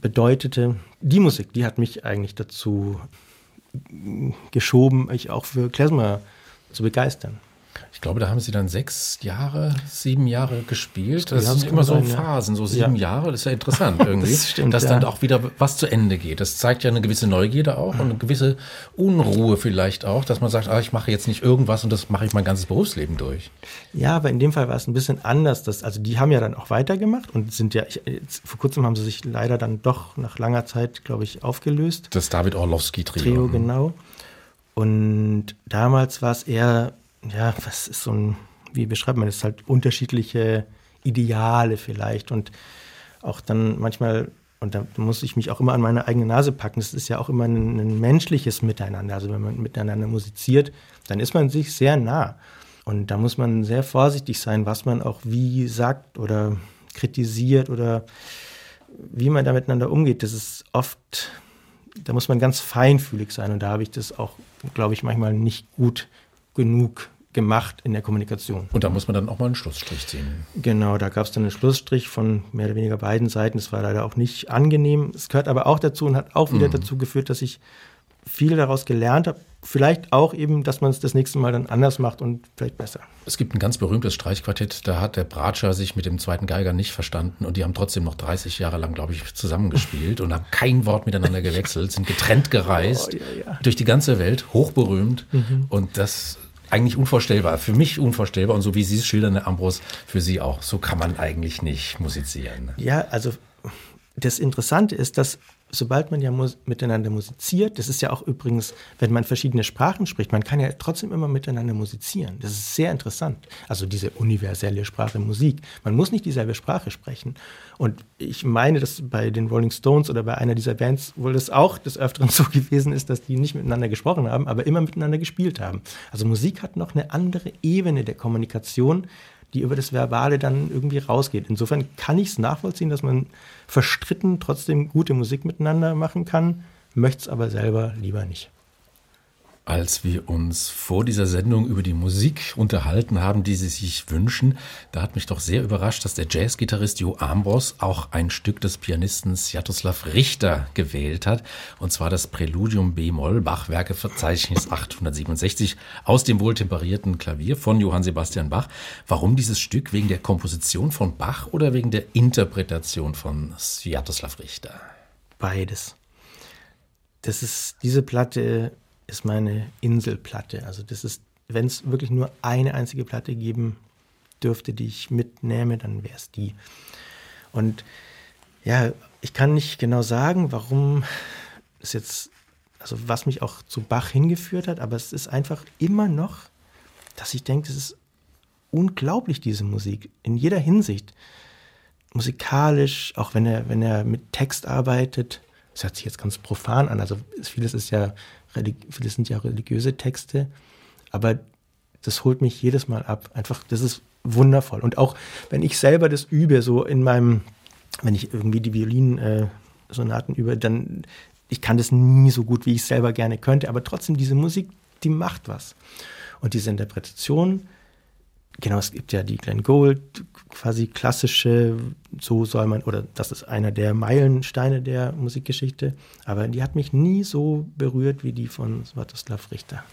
bedeutete. Die Musik, die hat mich eigentlich dazu geschoben, mich auch für Klezmer zu begeistern. Ich glaube, da haben sie dann sechs Jahre, sieben Jahre gespielt. Das sind immer so Phasen, so sieben ja. Jahre. Das ist ja interessant irgendwie, das stimmt, dass ja. dann auch wieder was zu Ende geht. Das zeigt ja eine gewisse Neugierde auch und eine gewisse Unruhe vielleicht auch, dass man sagt, ah, ich mache jetzt nicht irgendwas und das mache ich mein ganzes Berufsleben durch. Ja, aber in dem Fall war es ein bisschen anders. Dass, also die haben ja dann auch weitergemacht und sind ja, ich, jetzt, vor kurzem haben sie sich leider dann doch nach langer Zeit, glaube ich, aufgelöst. Das David Orlowski-Trio. Trio, genau. Und damals war es eher ja, was ist so ein, wie beschreibt man das, halt unterschiedliche Ideale vielleicht und auch dann manchmal, und da muss ich mich auch immer an meine eigene Nase packen, das ist ja auch immer ein, ein menschliches Miteinander. Also wenn man miteinander musiziert, dann ist man sich sehr nah. Und da muss man sehr vorsichtig sein, was man auch wie sagt oder kritisiert oder wie man da miteinander umgeht. Das ist oft, da muss man ganz feinfühlig sein. Und da habe ich das auch, glaube ich, manchmal nicht gut genug gemacht in der Kommunikation. Und da muss man dann auch mal einen Schlussstrich ziehen. Genau, da gab es dann einen Schlussstrich von mehr oder weniger beiden Seiten. Das war leider auch nicht angenehm. Es gehört aber auch dazu und hat auch wieder mhm. dazu geführt, dass ich viel daraus gelernt habe. Vielleicht auch eben, dass man es das nächste Mal dann anders macht und vielleicht besser. Es gibt ein ganz berühmtes Streichquartett, da hat der Bratscher sich mit dem zweiten Geiger nicht verstanden und die haben trotzdem noch 30 Jahre lang, glaube ich, zusammengespielt und haben kein Wort miteinander gewechselt, sind getrennt gereist oh, ja, ja. durch die ganze Welt, hochberühmt. Mhm. Und das eigentlich unvorstellbar, für mich unvorstellbar und so wie Sie es schildern, Herr Ambros, für Sie auch. So kann man eigentlich nicht musizieren. Ja, also das Interessante ist, dass sobald man ja mus miteinander musiziert, das ist ja auch übrigens, wenn man verschiedene Sprachen spricht, man kann ja trotzdem immer miteinander musizieren. Das ist sehr interessant. Also diese universelle Sprache Musik. Man muss nicht dieselbe Sprache sprechen. Und ich meine, dass bei den Rolling Stones oder bei einer dieser Bands wohl das auch des Öfteren so gewesen ist, dass die nicht miteinander gesprochen haben, aber immer miteinander gespielt haben. Also Musik hat noch eine andere Ebene der Kommunikation, die über das Verbale dann irgendwie rausgeht. Insofern kann ich es nachvollziehen, dass man verstritten trotzdem gute Musik miteinander machen kann, möchte es aber selber lieber nicht. Als wir uns vor dieser Sendung über die Musik unterhalten haben, die Sie sich wünschen, da hat mich doch sehr überrascht, dass der Jazzgitarrist Jo Ambros auch ein Stück des Pianisten Sjatoslav Richter gewählt hat, und zwar das Präludium B-Moll Bachwerkeverzeichnis 867 aus dem wohltemperierten Klavier von Johann Sebastian Bach. Warum dieses Stück? Wegen der Komposition von Bach oder wegen der Interpretation von Sjatoslav Richter? Beides. Das ist diese Platte ist meine Inselplatte. Also das ist, wenn es wirklich nur eine einzige Platte geben dürfte, die ich mitnehme, dann wäre es die. Und ja, ich kann nicht genau sagen, warum es jetzt, also was mich auch zu Bach hingeführt hat, aber es ist einfach immer noch, dass ich denke, es ist unglaublich, diese Musik, in jeder Hinsicht. Musikalisch, auch wenn er, wenn er mit Text arbeitet, das hört sich jetzt ganz profan an, also vieles ist ja vieles sind ja religiöse Texte, aber das holt mich jedes Mal ab. Einfach, das ist wundervoll. Und auch wenn ich selber das übe, so in meinem, wenn ich irgendwie die Violinsonaten übe, dann, ich kann das nie so gut, wie ich selber gerne könnte, aber trotzdem, diese Musik, die macht was. Und diese Interpretation, genau, es gibt ja die Glenn Gold, quasi klassische, so soll man, oder das ist einer der Meilensteine der Musikgeschichte, aber die hat mich nie so berührt wie die von Svatoslav Richter.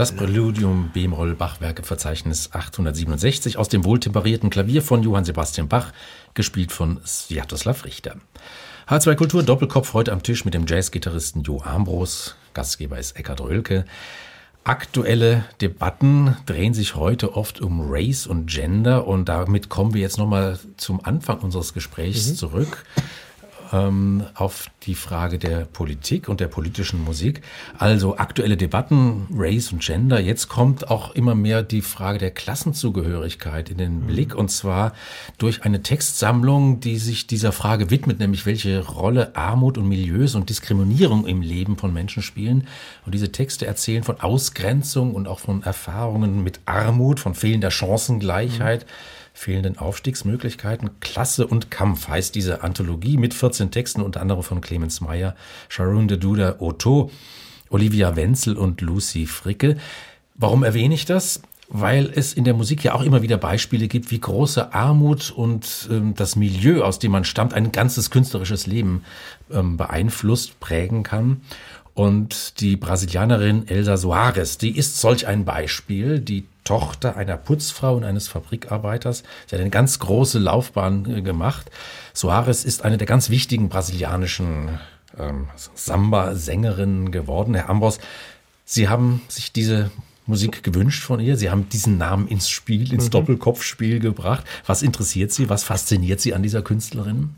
Das Präludium B-Moll Bachwerke Verzeichnis 867 aus dem wohltemperierten Klavier von Johann Sebastian Bach, gespielt von Sviatoslav Richter. H2 Kultur Doppelkopf heute am Tisch mit dem Jazzgitarristen Jo Ambros. Gastgeber ist Eckhard Rölke. Aktuelle Debatten drehen sich heute oft um Race und Gender und damit kommen wir jetzt nochmal zum Anfang unseres Gesprächs mhm. zurück ähm, auf die Frage der Politik und der politischen Musik. Also aktuelle Debatten, Race und Gender. Jetzt kommt auch immer mehr die Frage der Klassenzugehörigkeit in den mhm. Blick und zwar durch eine Textsammlung, die sich dieser Frage widmet, nämlich welche Rolle Armut und Milieus und Diskriminierung im Leben von Menschen spielen. Und diese Texte erzählen von Ausgrenzung und auch von Erfahrungen mit Armut, von fehlender Chancengleichheit. Mhm fehlenden Aufstiegsmöglichkeiten. Klasse und Kampf heißt diese Anthologie mit 14 Texten, unter anderem von Clemens Meyer, Sharon de Duda Otto, Olivia Wenzel und Lucy Fricke. Warum erwähne ich das? weil es in der Musik ja auch immer wieder Beispiele gibt, wie große Armut und ähm, das Milieu, aus dem man stammt, ein ganzes künstlerisches Leben ähm, beeinflusst, prägen kann. Und die Brasilianerin Elsa Soares, die ist solch ein Beispiel, die Tochter einer Putzfrau und eines Fabrikarbeiters. Sie hat eine ganz große Laufbahn äh, gemacht. Soares ist eine der ganz wichtigen brasilianischen ähm, Samba-Sängerinnen geworden. Herr Ambros, Sie haben sich diese Musik gewünscht von ihr. Sie haben diesen Namen ins Spiel, ins mhm. Doppelkopfspiel gebracht. Was interessiert Sie? Was fasziniert Sie an dieser Künstlerin?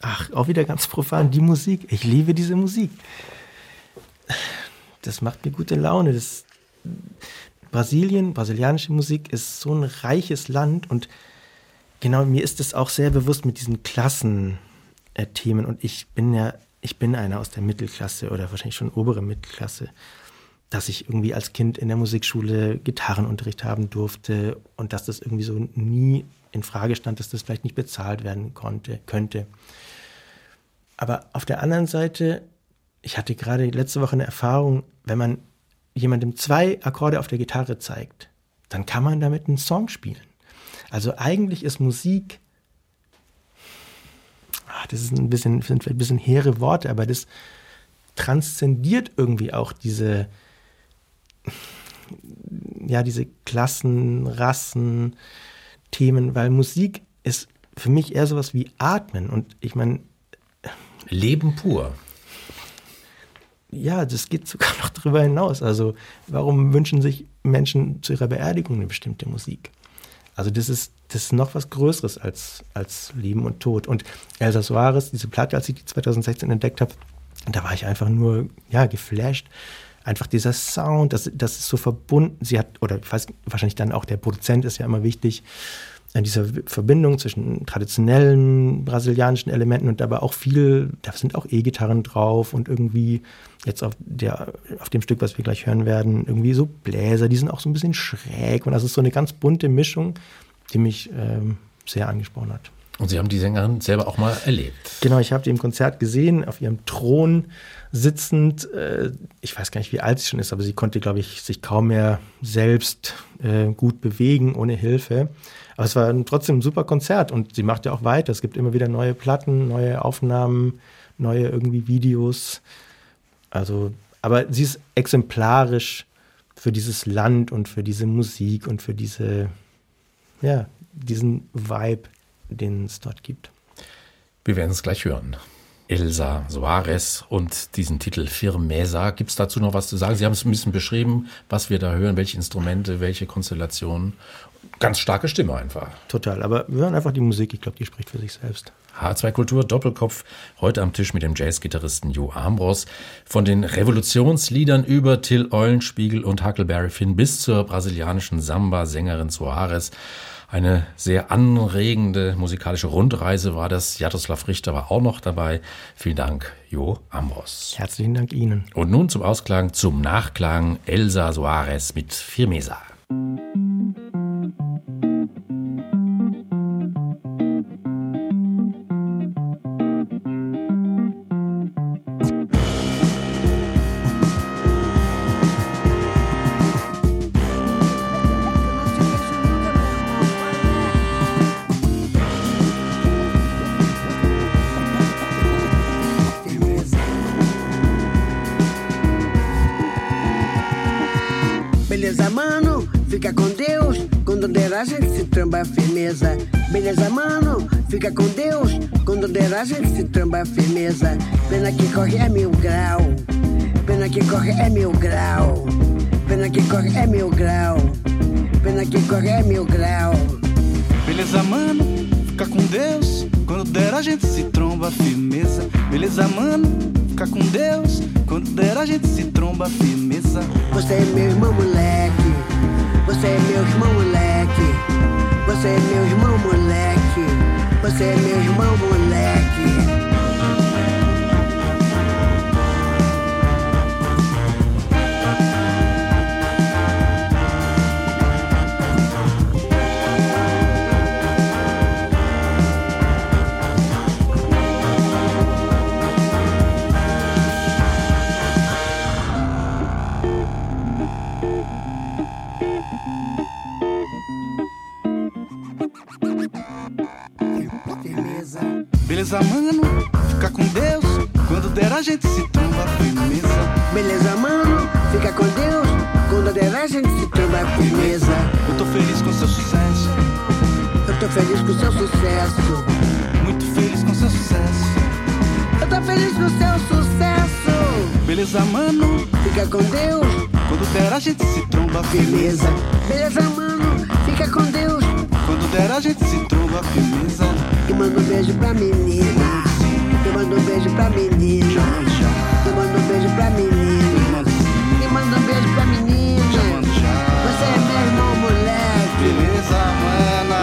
Ach, auch wieder ganz profan, die Musik. Ich liebe diese Musik. Das macht mir gute Laune. Das, Brasilien, brasilianische Musik ist so ein reiches Land und genau mir ist es auch sehr bewusst mit diesen Klassenthemen und ich bin ja, ich bin einer aus der Mittelklasse oder wahrscheinlich schon obere Mittelklasse, dass ich irgendwie als Kind in der Musikschule Gitarrenunterricht haben durfte und dass das irgendwie so nie in Frage stand, dass das vielleicht nicht bezahlt werden konnte, könnte. Aber auf der anderen Seite, ich hatte gerade letzte Woche eine Erfahrung, wenn man jemandem zwei Akkorde auf der Gitarre zeigt, dann kann man damit einen Song spielen. Also eigentlich ist Musik, ach, das ist ein bisschen, sind ein bisschen hehre Worte, aber das transzendiert irgendwie auch diese, ja, diese Klassen, Rassen, Themen, weil Musik ist für mich eher sowas wie Atmen und ich meine. Leben pur ja, das geht sogar noch darüber hinaus. Also warum wünschen sich Menschen zu ihrer Beerdigung eine bestimmte Musik? Also das ist, das ist noch was Größeres als, als Leben und Tod. Und Elsa Soares, diese Platte, als ich die 2016 entdeckt habe, da war ich einfach nur, ja, geflasht. Einfach dieser Sound, das, das ist so verbunden. Sie hat, oder ich weiß, wahrscheinlich dann auch der Produzent ist ja immer wichtig an dieser Verbindung zwischen traditionellen brasilianischen Elementen und dabei auch viel, da sind auch E-Gitarren drauf und irgendwie jetzt auf, der, auf dem Stück, was wir gleich hören werden, irgendwie so Bläser, die sind auch so ein bisschen schräg und das ist so eine ganz bunte Mischung, die mich ähm, sehr angesprochen hat. Und Sie haben die Sängerin selber auch mal erlebt. Genau, ich habe die im Konzert gesehen, auf ihrem Thron sitzend. Äh, ich weiß gar nicht, wie alt sie schon ist, aber sie konnte, glaube ich, sich kaum mehr selbst äh, gut bewegen ohne Hilfe. Aber es war trotzdem ein super Konzert und sie macht ja auch weiter. Es gibt immer wieder neue Platten, neue Aufnahmen, neue irgendwie Videos. Also, aber sie ist exemplarisch für dieses Land und für diese Musik und für diese, ja, diesen Vibe, den es dort gibt. Wir werden es gleich hören. Elsa Soares und diesen Titel Firmesa. Gibt es dazu noch was zu sagen? Sie haben es ein bisschen beschrieben, was wir da hören, welche Instrumente, welche Konstellationen. Ganz starke Stimme einfach. Total, aber wir hören einfach die Musik, ich glaube, die spricht für sich selbst. H2 Kultur Doppelkopf, heute am Tisch mit dem Jazzgitarristen Jo Ambros. Von den Revolutionsliedern über Till Eulenspiegel und Huckleberry Finn bis zur brasilianischen Samba-Sängerin Soares. Eine sehr anregende musikalische Rundreise war das. Jaroslav Richter war auch noch dabei. Vielen Dank, Jo Ambros. Herzlichen Dank Ihnen. Und nun zum Ausklang, zum Nachklang Elsa Soares mit Firmesa. A gente se tramba firmeza. Beleza, mano? Fica com Deus. Quando der a gente se tramba firmeza. Pena que corre é mil grau. Pena que corre é mil grau. Pena que corre é mil grau. Pena que corre é mil grau. Beleza, mano? Fica com Deus. Quando der a gente se tromba firmeza. Beleza, mano? Fica com Deus. Quando der a gente se tromba firmeza. Você é meu irmão, moleque. Você é meu irmão, moleque. Você é meu irmão, moleque. Você é meu irmão, moleque. A gente se tromba firmeza. Beleza, mano, fica com Deus. Quando der a gente se tromba firmeza. Eu tô feliz com seu sucesso. Eu tô feliz com seu sucesso. Muito feliz com seu sucesso. Eu tô feliz com seu sucesso. Beleza, mano, fica com Deus. Quando der a gente se tromba firmeza. Beleza, mano, fica com Deus. Quando der a gente se tromba firmeza. E manda um beijo pra menina manda um beijo pra menina. E manda um beijo pra menina. E manda um beijo pra menina. Você é meu irmão, moleque. Beleza, mana.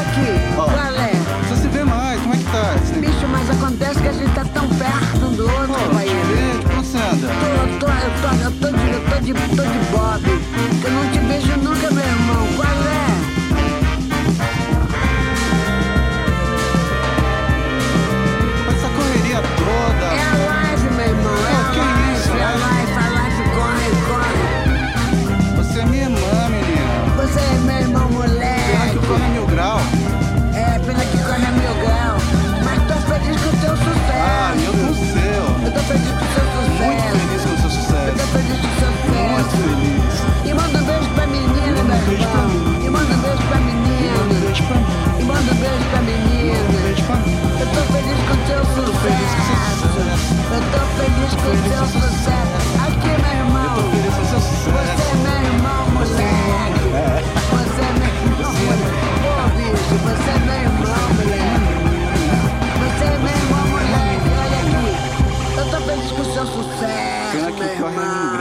Aqui, qual é? Você se vê mais, como é que tá? Bicho, mas acontece que a gente tá tão perto um do outro, oh, companheiro. Tô, eu tô, eu tô, eu tô de, eu tô de, tô de bob. feliz com teu sucesso. Eu tô feliz com teu sucesso. Aqui, meu irmão. Você é meu irmão, moleque. Você é meu irmão, moleque. É Pô, bicho, você é meu irmão, moleque. Você é meu irmão. Olha aqui. Eu tô feliz com seu sucesso, meu irmão.